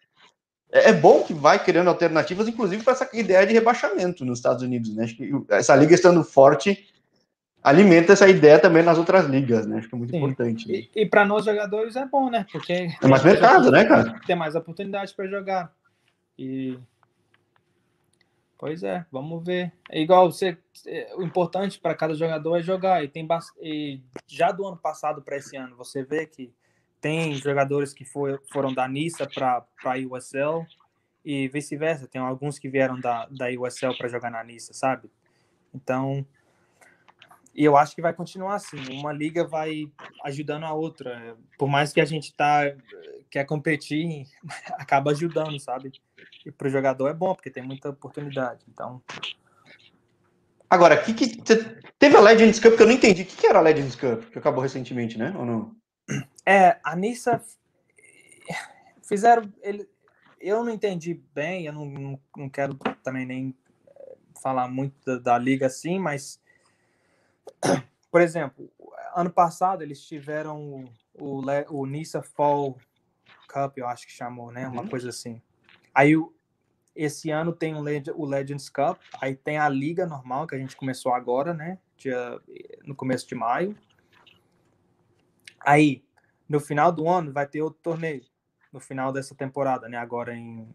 A: é, é bom que vai criando alternativas, inclusive para essa ideia de rebaixamento nos Estados Unidos, né? Acho que essa liga estando forte alimenta essa ideia também nas outras ligas, né? Acho que é muito Sim. importante.
B: Né? E, e para nós jogadores é bom, né? Porque
A: é mais mercado, né, cara?
B: Tem mais oportunidade para jogar. E Pois é, vamos ver. É igual você, é, o importante para cada jogador é jogar. E tem e já do ano passado para esse ano, você vê que tem jogadores que foi, foram da Nissa para a USL e vice-versa. Tem alguns que vieram da, da USL para jogar na Nissa, sabe? Então, e eu acho que vai continuar assim. Uma liga vai ajudando a outra. Por mais que a gente tá quer competir, acaba ajudando, sabe? E para o jogador é bom, porque tem muita oportunidade. Então.
A: Agora, que, que teve a Legends Cup que eu não entendi. O que, que era a Legends Cup? Que acabou recentemente, né? Ou não?
B: É, a Nissa fizeram. Ele, eu não entendi bem, eu não, não, não quero também nem eh, falar muito da, da, liga assim, mas por exemplo, ano passado eles tiveram o, o, o Nissa Fall Cup, eu acho que chamou, né? Uma uhum. coisa assim. Aí esse ano tem o Legends Cup, aí tem a liga normal que a gente começou agora, né? Dia, no começo de maio. Aí no final do ano vai ter outro torneio no final dessa temporada, né? Agora em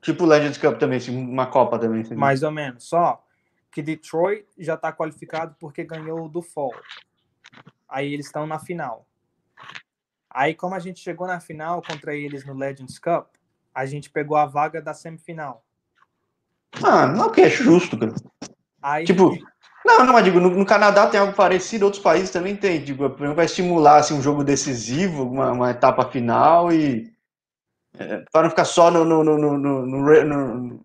A: tipo o Legends Cup também, uma Copa também.
B: Mais ou menos. Só que Detroit já está qualificado porque ganhou do Fall. Aí eles estão na final. Aí como a gente chegou na final contra eles no Legends Cup, a gente pegou a vaga da semifinal.
A: Ah, não que é justo, cara. Aí, tipo, não, não, mas digo, no, no, Canadá tem algo parecido, outros países também tem. Tipo, vai estimular assim, um jogo decisivo, uma, uma etapa final e. É, para não ficar só no, no, no, no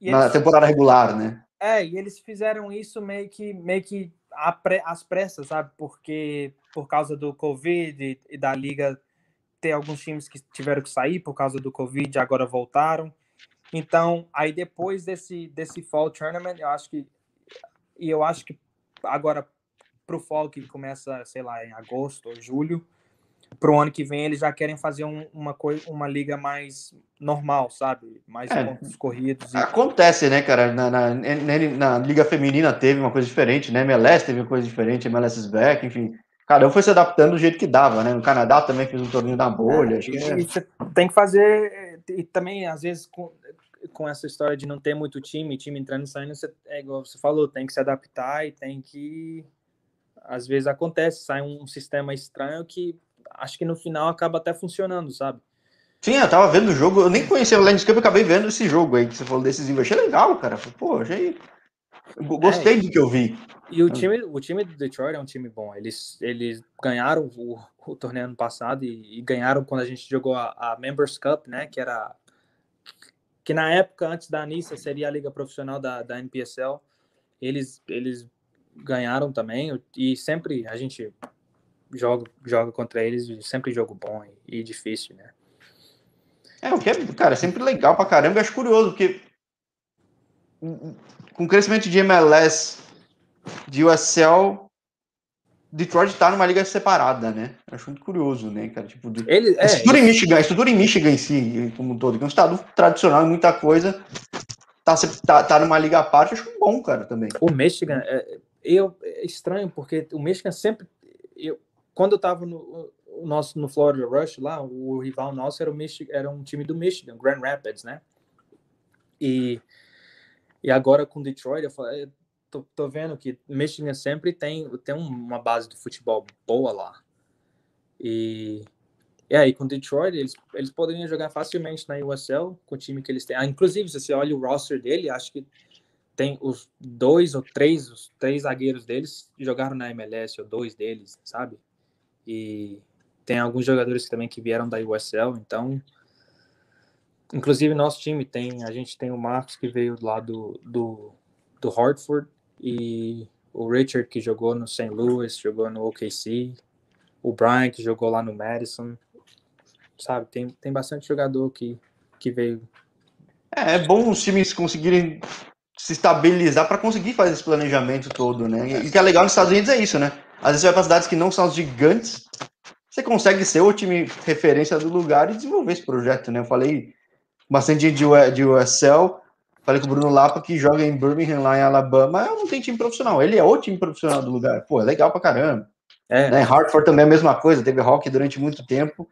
A: na eles, temporada regular, né?
B: É, e eles fizeram isso meio que, meio que às pressas, sabe? Porque por causa do Covid e, e da liga ter alguns times que tiveram que sair por causa do Covid agora voltaram. Então, aí depois desse, desse Fall Tournament, eu acho que. E eu acho que agora pro Fall, que começa, sei lá, em agosto ou julho, para o ano que vem eles já querem fazer um, uma coisa, uma liga mais normal, sabe? Mais é, pontos corridos.
A: E... Acontece, né, cara? Na, na, na, liga feminina teve uma coisa diferente, né? MLS teve uma coisa diferente, MLS back, enfim. Cada um foi se adaptando do jeito que dava, né? No Canadá também fez um torneio da bolha. É, acho que
B: é... você tem que fazer e também às vezes com, com essa história de não ter muito time, time entrando e saindo, você, é igual você falou, tem que se adaptar e tem que às vezes acontece, sai um sistema estranho que acho que no final acaba até funcionando, sabe?
A: Sim, eu tava vendo o jogo, eu nem conhecia o Landscape, eu acabei vendo esse jogo aí que você falou decisivo. Achei legal, cara. Pô, achei. Eu gostei é, do que eu vi.
B: E o time, o time do Detroit é um time bom. Eles, eles ganharam o, o torneio ano passado e, e, ganharam quando a gente jogou a, a, Members Cup, né? Que era. Que na época, antes da Anissa, seria a liga profissional da, da NPSL. Eles, eles ganharam também. E sempre a gente joga, joga contra eles, sempre jogo bom e, e difícil, né?
A: É, o que é, cara, é sempre legal pra caramba. Eu acho curioso, porque com o crescimento de MLS, de USL, Detroit tá numa liga separada, né? Acho muito curioso, né, cara? Tipo, de... ele, é, estrutura, ele... em Michigan, estrutura em Michigan em si, como um todo, que é um estado tradicional em muita coisa, tá, tá, tá numa liga à parte, acho bom, cara, também.
B: O Michigan, é, eu, é estranho, porque o Michigan sempre. Eu, quando eu tava no, nosso, no Florida Rush lá, o rival nosso era, o Michigan, era um time do Michigan, Grand Rapids, né? E, e agora com Detroit, eu falei, tô, tô vendo que Michigan sempre tem, tem uma base de futebol boa lá. E, e aí, com Detroit, eles, eles poderiam jogar facilmente na USL com o time que eles têm. Ah, inclusive, se você olha o roster dele, acho que tem os dois ou três, os três zagueiros deles jogaram na MLS, ou dois deles, sabe? E tem alguns jogadores também que vieram da USL, então inclusive nosso time tem, a gente tem o Marcos que veio lá do, do, do Hartford e o Richard que jogou no St. Louis, jogou no OKC, o Brian que jogou lá no Madison, sabe? Tem, tem bastante jogador que, que veio.
A: É, é bom os times conseguirem se estabilizar para conseguir fazer esse planejamento todo, né? E o que é legal nos Estados Unidos é isso, né? Às vezes você vai para cidades que não são as gigantes, você consegue ser o time referência do lugar e desenvolver esse projeto, né? Eu falei bastante de, de USL, falei com o Bruno Lapa que joga em Birmingham, lá em Alabama, não tem time profissional, ele é o time profissional do lugar. Pô, é legal pra caramba. É. Né? Hartford também é a mesma coisa, teve hockey durante muito tempo.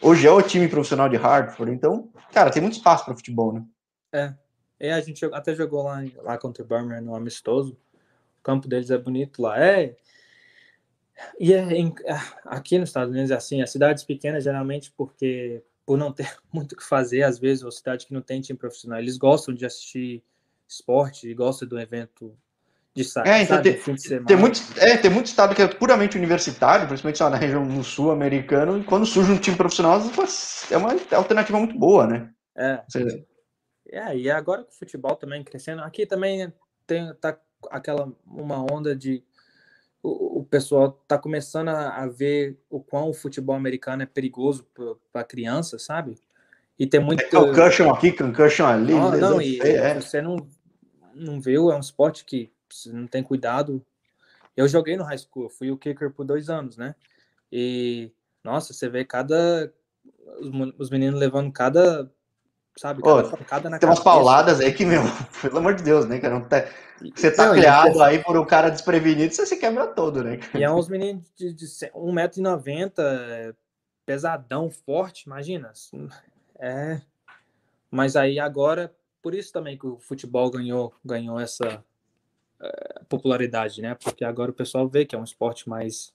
A: Hoje é o time profissional de Hartford, então, cara, tem muito espaço para futebol, né?
B: É. E a gente até jogou lá, lá contra o Birmingham no amistoso. O campo deles é bonito lá. É, e é, em, aqui nos Estados Unidos é assim, as cidades pequenas geralmente porque por não ter muito o que fazer, às vezes, ou cidade que não tem time profissional, eles gostam de assistir esporte e gostam do evento de sair,
A: é, então tem, fim de semana. Tem muito, é, tem muito estado que é puramente universitário, principalmente lá na região no sul americano, e quando surge um time profissional, é uma alternativa muito boa, né?
B: É. É, e agora com o futebol também crescendo, aqui também tem tá aquela uma onda de o, o pessoal está começando a, a, ver o quão o futebol americano é perigoso para criança, sabe?
A: E tem muito. É concussion aqui, concussion ali.
B: Não, não e é. você não, não viu, é um esporte que você não tem cuidado. Eu joguei no high school, fui o kicker por dois anos, né? E, nossa, você vê cada. Os, os meninos levando cada sabe?
A: Cada pancada na Tem umas pauladas aí que, meu, pelo amor de Deus, né, cara? Tá, você tá não, criado aí por um cara desprevenido, você se quebra todo, né?
B: E é uns meninos de, de 1,90m, pesadão, forte, imagina. É. Mas aí agora, por isso também que o futebol ganhou, ganhou essa é, popularidade, né? Porque agora o pessoal vê que é um esporte mais.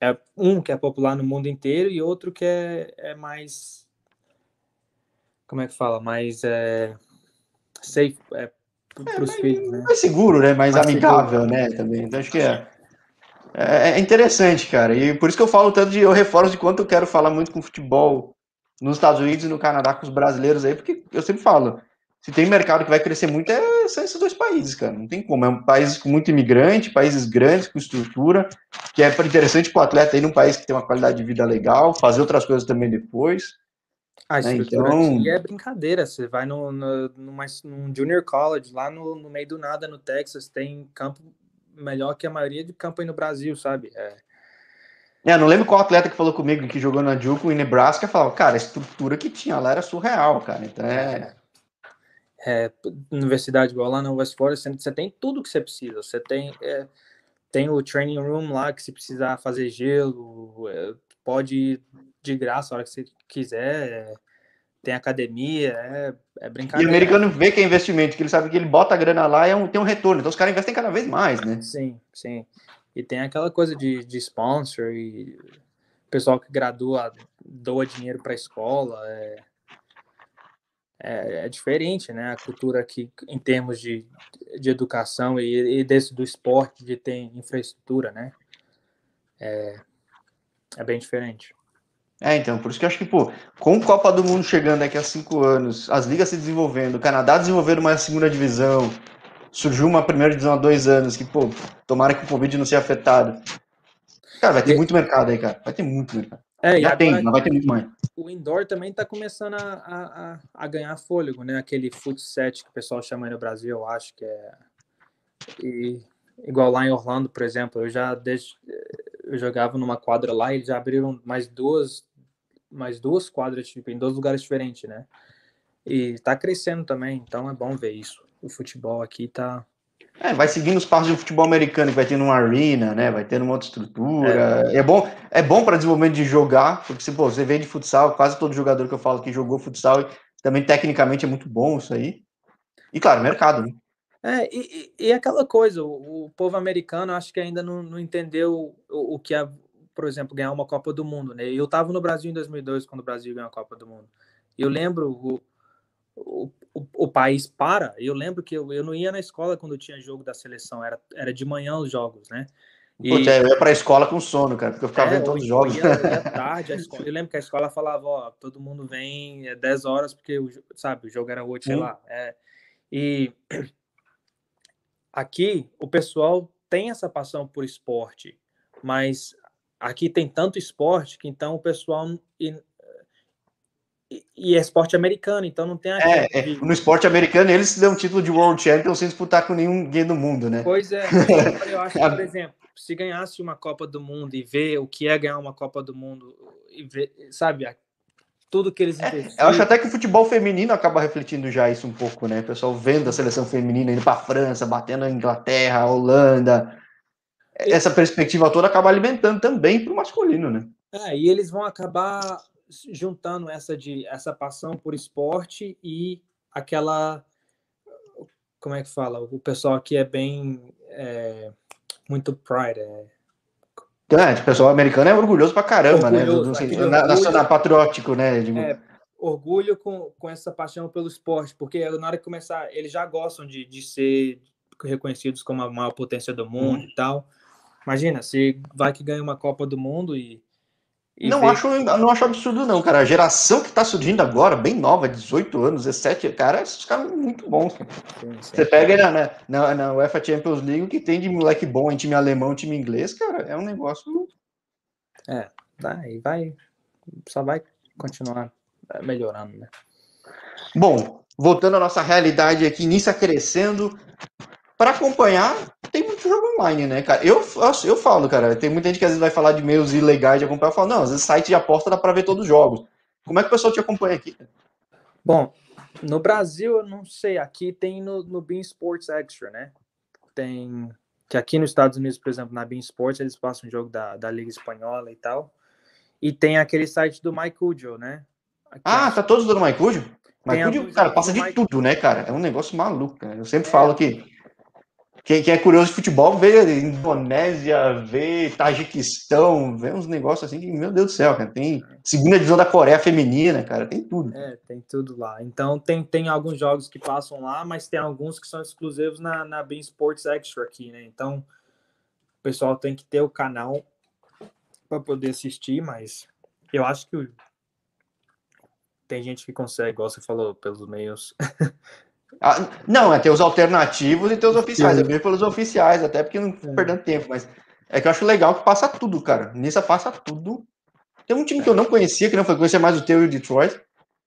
B: É um que é popular no mundo inteiro e outro que é, é mais como é que fala, mais é, safe é, para os é, filhos, né?
A: Mais seguro, né? Mais, mais amigável, seguro. né? Também. Então acho que é, é, é interessante, cara. E por isso que eu falo tanto de eu reforço de quanto eu quero falar muito com futebol nos Estados Unidos e no Canadá com os brasileiros aí, porque eu sempre falo, se tem mercado que vai crescer muito, é, são esses dois países, cara. Não tem como. É um país com muito imigrante, países grandes, com estrutura, que é interessante para o atleta ir num país que tem uma qualidade de vida legal, fazer outras coisas também depois.
B: A né, estrutura então... aqui é brincadeira. Você vai no, no, numa, num junior college, lá no, no meio do nada, no Texas, tem campo melhor que a maioria de campo aí no Brasil, sabe? É,
A: É, não lembro qual atleta que falou comigo que jogou na Juco em Nebraska, falava, cara, a estrutura que tinha lá era surreal, cara. Então é.
B: é universidade igual lá na West Forest, você tem tudo que você precisa. Você tem, é, tem o training room lá que se precisar fazer gelo, é, pode de graça a hora que você quiser. É, tem academia, é, é brincadeira.
A: E o americano vê que é investimento, que ele sabe que ele bota a grana lá e é um, tem um retorno. Então os caras investem cada vez mais, né?
B: Sim, sim. E tem aquela coisa de, de sponsor e o pessoal que gradua doa dinheiro para a escola. É, é, é, diferente, né? A cultura aqui em termos de, de educação e, e desse do esporte, de ter infraestrutura, né? É, é bem diferente.
A: É, então, por isso que eu acho que, pô, com o Copa do Mundo chegando daqui a cinco anos, as ligas se desenvolvendo, o Canadá desenvolvendo uma segunda divisão, surgiu uma primeira divisão há dois anos, que, pô, tomara que o Covid não seja afetado. Cara, vai ter e... muito mercado aí, cara. Vai ter muito mercado. É, Já tem, mas vai ter muito mais.
B: O indoor também tá começando a, a, a ganhar fôlego, né? Aquele foot set que o pessoal chama aí no Brasil, eu acho que é. E, igual lá em Orlando, por exemplo, eu já desde, eu jogava numa quadra lá e eles já abriram mais duas mais duas quadras tipo, em dois lugares diferentes, né? E tá crescendo também, então é bom ver isso o futebol aqui tá.
A: É, vai seguindo os passos do futebol americano, que vai tendo uma arena, né? Vai tendo uma outra estrutura. É, é bom, é bom para desenvolvimento de jogar, porque se pô, você vem de futsal, quase todo jogador que eu falo que jogou futsal, também tecnicamente é muito bom isso aí. E claro, mercado, né?
B: É, e, e, aquela coisa, o, o, povo americano acho que ainda não, não entendeu o, o, que é, por exemplo, ganhar uma Copa do Mundo, né? Eu estava no Brasil em 2002, quando o Brasil ganhou a Copa do Mundo. Eu lembro o, o, o, o, país para. Eu lembro que eu, eu não ia na escola quando tinha jogo da seleção, era, era de manhã os jogos, né?
A: E... Putz, eu ia pra escola com sono, cara, porque eu ficava é, vendo todos os jogos.
B: Eu ia, eu ia tarde, escola, eu lembro que a escola falava, ó, todo mundo vem é 10 horas, porque, sabe, o jogo era 8, sei lá. É, e aqui, o pessoal tem essa paixão por esporte, mas aqui tem tanto esporte que então o pessoal e, é esporte americano, então não tem a
A: é, é, no esporte americano eles dão título de World Champion sem disputar com nenhum ninguém do mundo, né?
B: Pois é, eu acho que, por exemplo, se ganhasse uma Copa do Mundo e ver o que é ganhar uma Copa do Mundo e ver, sabe, tudo que eles
A: é, Eu acho até que o futebol feminino acaba refletindo já isso um pouco, né? O pessoal vendo a seleção feminina indo para a França, batendo na Inglaterra, Holanda. Essa perspectiva toda acaba alimentando também para o masculino, né?
B: É, e eles vão acabar juntando essa de essa paixão por esporte e aquela como é que fala o pessoal aqui é bem é, muito pride é...
A: É, o pessoal americano é orgulhoso pra caramba, né? orgulhoso, né? Do, na, nacional patriótico, né?
B: De... É, orgulho com, com essa paixão pelo esporte, porque na hora que começar, eles já gostam de, de ser reconhecidos como a maior potência do mundo hum. e tal. Imagina, se vai que ganha uma Copa do Mundo e
A: não acho, não acho absurdo, não, cara. A geração que tá surgindo agora, bem nova, 18 anos, 17, cara, esses caras muito bons. Sim, sim. Você pega na, na, na, UEFA Champions League, que tem de moleque bom em time alemão, time inglês, cara, é um negócio.
B: É, vai, vai. Só vai continuar melhorando, né?
A: Bom, voltando à nossa realidade aqui, Nissa crescendo, para acompanhar, tem muito jogo online, né, cara? Eu, eu falo, cara, tem muita gente que às vezes vai falar de meios ilegais de acompanhar. Eu falo, não, às vezes site de aposta dá para ver todos os jogos. Como é que o pessoal te acompanha aqui?
B: Bom, no Brasil, eu não sei, aqui tem no, no Bean Sports Extra, né? Tem. Que aqui nos Estados Unidos, por exemplo, na Bean Sports, eles passam um jogo da, da Liga Espanhola e tal. E tem aquele site do MyCujo, né?
A: Aqui, ah, tá todos do MyCujo? MyCujo, cara, passa de tudo, né, cara? É um negócio maluco, cara. Eu sempre é, falo que quem, quem, é curioso de futebol vê Indonésia, vê Tajiquistão, vê uns negócios assim que, meu Deus do céu, cara, tem segunda divisão da Coreia feminina, cara, tem tudo.
B: É, tem tudo lá. Então tem, tem alguns jogos que passam lá, mas tem alguns que são exclusivos na, na Bean Sports Extra aqui, né? Então o pessoal tem que ter o canal para poder assistir, mas eu acho que tem gente que consegue, igual você falou, pelos meios
A: Ah, não, é ter os alternativos e ter os oficiais. Sim. É ver pelos oficiais, até porque não é. perdendo tempo, mas é que eu acho legal que passa tudo, cara. Nissa passa tudo. Tem um time que eu não conhecia, que não foi conhecer mais o teu e o Detroit.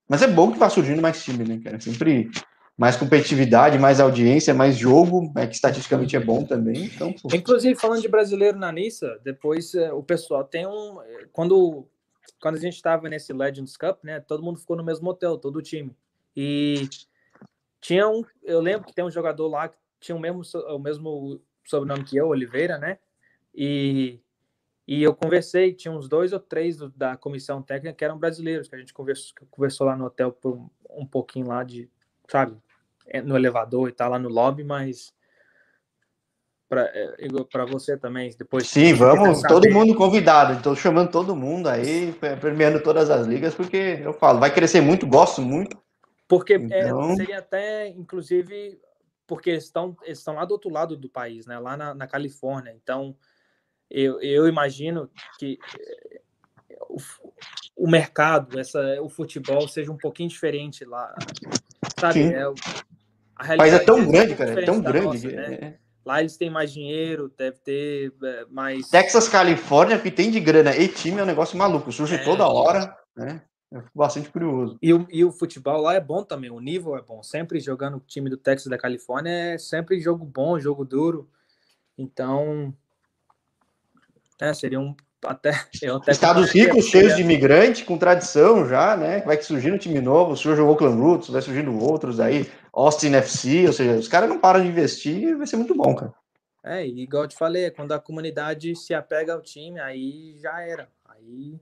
A: Mas é bom que vá surgindo mais time, né, cara? Sempre mais competitividade, mais audiência, mais jogo, é que estatisticamente é bom também. Então,
B: pô. Inclusive, falando de brasileiro na Nissa, depois é, o pessoal tem um. Quando, quando a gente estava nesse Legends Cup, né? Todo mundo ficou no mesmo hotel, todo o time. E tinha um. Eu lembro que tem um jogador lá que tinha o mesmo, o mesmo sobrenome que eu, Oliveira, né? E, e eu conversei, tinha uns dois ou três do, da comissão técnica que eram brasileiros, que a gente conversou, conversou lá no hotel por um, um pouquinho lá de, sabe, é, no elevador e tal, lá no lobby, mas para é, você também, depois...
A: Sim, vamos, todo mundo convidado, estou chamando todo mundo aí, premiando todas as ligas, porque eu falo, vai crescer muito, gosto muito.
B: Porque é, então... é, seria até, inclusive, porque eles estão, eles estão lá do outro lado do país, né? Lá na, na Califórnia. Então, eu, eu imagino que eh, o, o, mercado, essa, o futebol seja um pouquinho diferente lá. Sabe? É,
A: a Mas é tão grande, cara, é tão grande. Nossa, né?
B: é. Lá eles têm mais dinheiro, deve ter é, mais.
A: Texas, Califórnia, que tem de grana e time é um negócio maluco, surge é, toda hora, né? Bastante curioso.
B: E o, e o futebol lá é bom também, o nível é bom. Sempre jogando o time do Texas da Califórnia é sempre jogo bom, jogo duro. Então, é, seria um até,
A: até Estados ricos, cheios de imigrante, com tradição já, né? Vai surgindo um time novo, surge o Oakland Roots, vai surgindo outros aí, Austin FC, ou seja, os caras não param de investir vai ser muito bom, cara.
B: É, e igual eu te falei, quando a comunidade se apega ao time, aí já era. Aí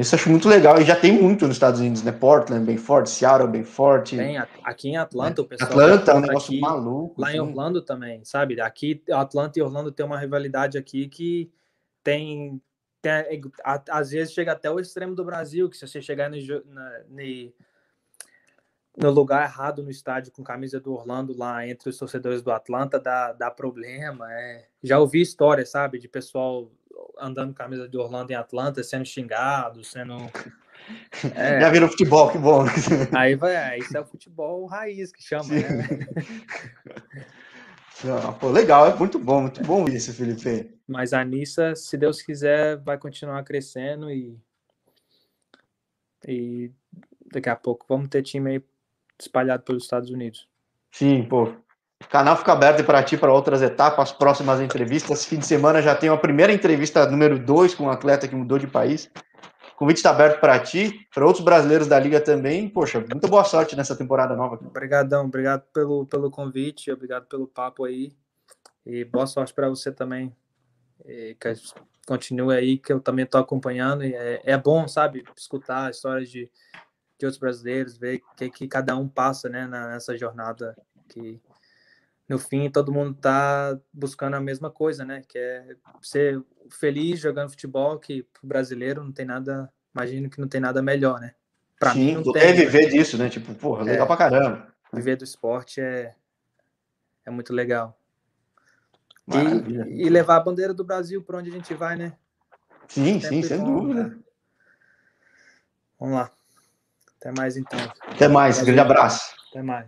A: isso eu acho muito legal e já tem muito nos Estados Unidos, né? Portland, bem forte, Seattle, bem forte.
B: Tem, aqui em Atlanta o pessoal.
A: Atlanta é um negócio aqui, maluco.
B: Lá sim. em Orlando também, sabe? Aqui, Atlanta e Orlando tem uma rivalidade aqui que tem, tem às vezes chega até o extremo do Brasil, que se você chegar no, na, no lugar errado no estádio com camisa do Orlando lá entre os torcedores do Atlanta dá, dá problema. É. Já ouvi histórias, sabe, de pessoal andando com camisa de Orlando em Atlanta, sendo xingado, sendo.
A: É... Já virou futebol, que bom.
B: Aí vai, é, isso é o futebol raiz que chama, Sim. né?
A: Não, pô, legal, é muito bom, muito bom isso, Felipe.
B: Mas a Nissa, se Deus quiser, vai continuar crescendo e. E daqui a pouco vamos ter time aí espalhado pelos Estados Unidos.
A: Sim, pô, o canal fica aberto para ti para outras etapas, próximas entrevistas. Fim de semana já tem a primeira entrevista número 2 com um atleta que mudou de país. O convite está aberto para ti, para outros brasileiros da liga também. Poxa, muita boa sorte nessa temporada nova.
B: Obrigadão, obrigado pelo, pelo convite, obrigado pelo papo aí. E boa sorte para você também. E que continue aí, que eu também estou acompanhando. E é, é bom, sabe, escutar histórias de, de outros brasileiros, ver o que, que cada um passa né, nessa jornada que no fim todo mundo tá buscando a mesma coisa, né? Que é ser feliz jogando futebol, que o brasileiro não tem nada, imagino que não tem nada melhor, né?
A: Pra Sim, mim não tem. É viver disso, né? Tipo, porra, legal é, pra caramba.
B: Viver do esporte é, é muito legal. E, e, levar a bandeira do Brasil para onde a gente vai, né?
A: Sim, sim, sem bom, dúvida. Né?
B: Vamos lá. Até mais então.
A: Até mais, grande abraço.
B: Até mais.